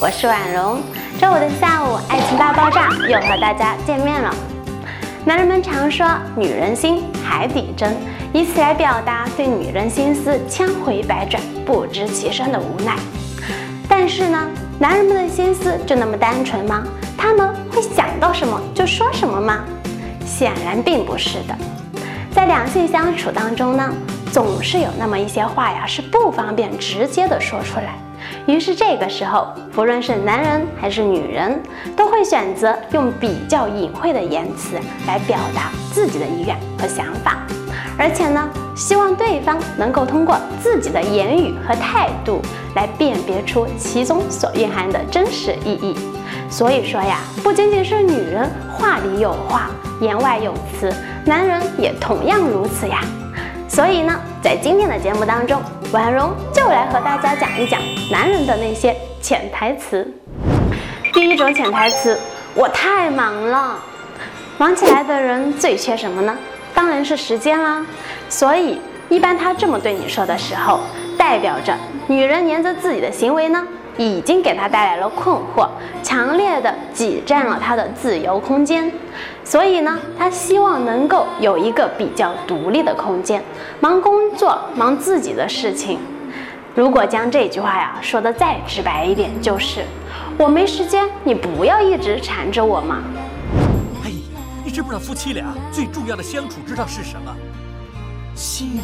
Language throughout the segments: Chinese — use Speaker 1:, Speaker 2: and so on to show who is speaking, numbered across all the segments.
Speaker 1: 我是婉容。周五的下午，爱情大爆炸又和大家见面了。男人们常说“女人心，海底针”，以此来表达对女人心思千回百转、不知其深的无奈。但是呢，男人们的心思就那么单纯吗？他们会想到什么就说什么吗？显然并不是的。在两性相处当中呢，总是有那么一些话呀，是不方便直接的说出来。于是这个时候，不论是男人还是女人，都会选择用比较隐晦的言辞来表达自己的意愿和想法，而且呢，希望对方能够通过自己的言语和态度来辨别出其中所蕴含的真实意义。所以说呀，不仅仅是女人话里有话，言外有词，男人也同样如此呀。所以呢，在今天的节目当中，婉容就来和大家讲一讲男人的那些潜台词。第一种潜台词：我太忙了。忙起来的人最缺什么呢？当然是时间啦。所以，一般他这么对你说的时候，代表着女人黏着自己的行为呢。已经给他带来了困惑，强烈的挤占了他的自由空间，所以呢，他希望能够有一个比较独立的空间，忙工作，忙自己的事情。如果将这句话呀说的再直白一点，就是我没时间，你不要一直缠着我嘛。
Speaker 2: 哎，你知不知道夫妻俩最重要的相处之道是什么？心，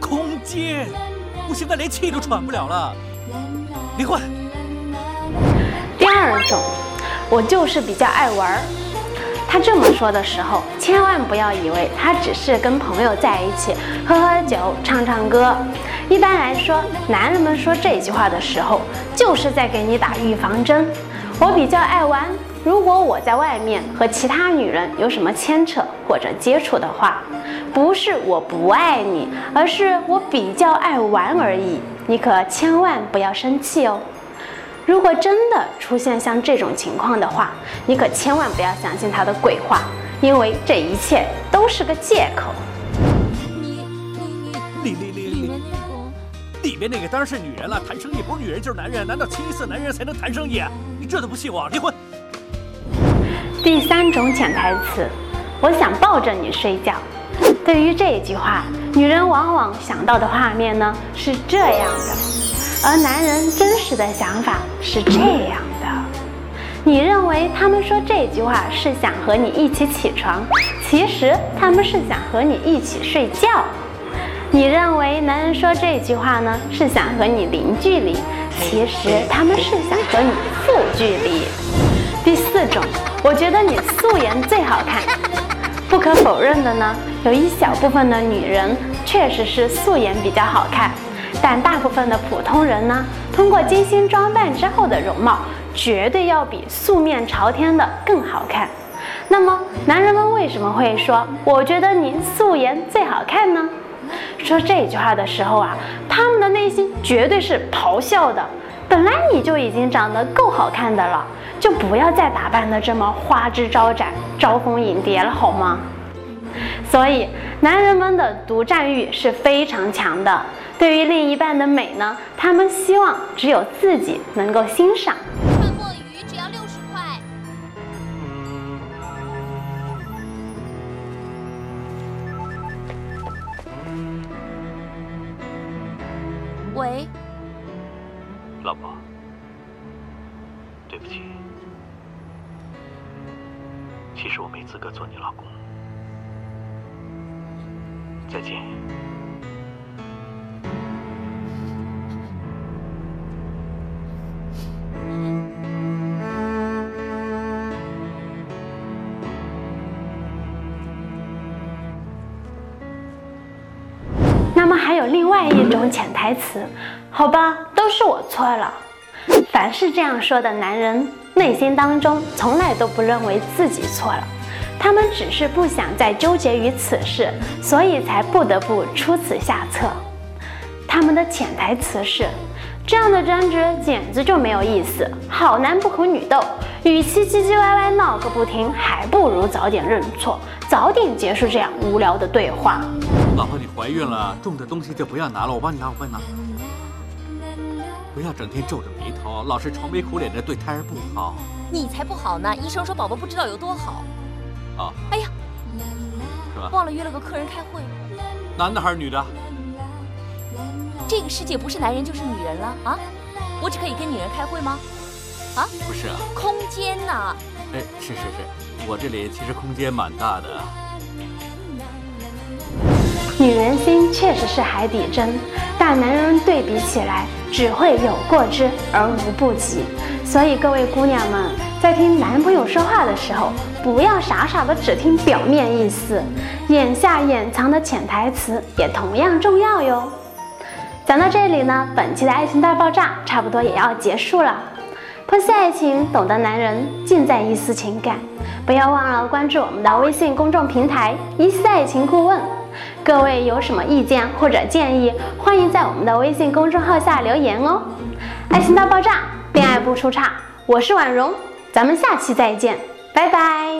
Speaker 2: 空间。我现在连气都喘不了了。离婚。
Speaker 1: 第二种，我就是比较爱玩儿。他这么说的时候，千万不要以为他只是跟朋友在一起喝喝酒、唱唱歌。一般来说，男人们说这句话的时候，就是在给你打预防针。我比较爱玩，如果我在外面和其他女人有什么牵扯或者接触的话，不是我不爱你，而是我比较爱玩而已。你可千万不要生气哦！如果真的出现像这种情况的话，你可千万不要相信他的鬼话，因为这一切都是个借口。
Speaker 2: 里里里里里面那个当然是女人了，谈生意不是女人就是男人，难道清一色男人才能谈生意？你这都不信我？离婚。
Speaker 1: 第三种潜台词，我想抱着你睡觉。对于这句话，女人往往想到的画面呢是这样的，而男人真实的想法是这样的。你认为他们说这句话是想和你一起起床，其实他们是想和你一起睡觉。你认为男人说这句话呢是想和你零距离，其实他们是想和你负距离。第四种，我觉得你素颜最好看。不可否认的呢，有一小部分的女人确实是素颜比较好看，但大部分的普通人呢，通过精心装扮之后的容貌，绝对要比素面朝天的更好看。那么，男人们为什么会说“我觉得你素颜最好看”呢？说这句话的时候啊，他们的内心绝对是咆哮的。本来你就已经长得够好看的了。就不要再打扮的这么花枝招展、招蜂引蝶了，好吗？所以，男人们的独占欲是非常强的。对于另一半的美呢，他们希望只有自己能够欣赏。
Speaker 3: 串墨鱼只要六十块。喂，
Speaker 2: 老婆，对不起。其实我没资格做你老公。再见。
Speaker 1: 种潜台词，好吧，都是我错了。凡是这样说的男人。内心当中从来都不认为自己错了，他们只是不想再纠结于此事，所以才不得不出此下策。他们的潜台词是：这样的争执简直就没有意思，好男不和女斗，与其唧唧歪歪闹个不停，还不如早点认错，早点结束这样无聊的对话。
Speaker 2: 老婆，你怀孕了，重的东西就不要拿了，我帮你拿，我帮你拿。不要整天皱着眉头，老是愁眉苦脸的，对胎儿不好。
Speaker 4: 你才不好呢！医生说宝宝不知道有多好。
Speaker 2: 啊，
Speaker 4: 哎呀，
Speaker 2: 是吧？
Speaker 4: 忘了约了个客人开会。
Speaker 2: 男的还是女的？
Speaker 4: 这个世界不是男人就是女人了啊！我只可以跟女人开会吗？啊？
Speaker 2: 不是啊。
Speaker 4: 空间呐。
Speaker 2: 哎，是是是，我这里其实空间蛮大的。
Speaker 1: 女人心确实是海底针，但男人对比起来，只会有过之而无不及。所以各位姑娘们，在听男朋友说话的时候，不要傻傻的只听表面意思，眼下掩藏的潜台词也同样重要哟。讲到这里呢，本期的爱情大爆炸差不多也要结束了。剖析爱情，懂得男人，尽在一丝情感。不要忘了关注我们的微信公众平台“一丝爱情顾问”。各位有什么意见或者建议，欢迎在我们的微信公众号下留言哦。爱情大爆炸，恋爱不出差，我是婉容，咱们下期再见，拜拜。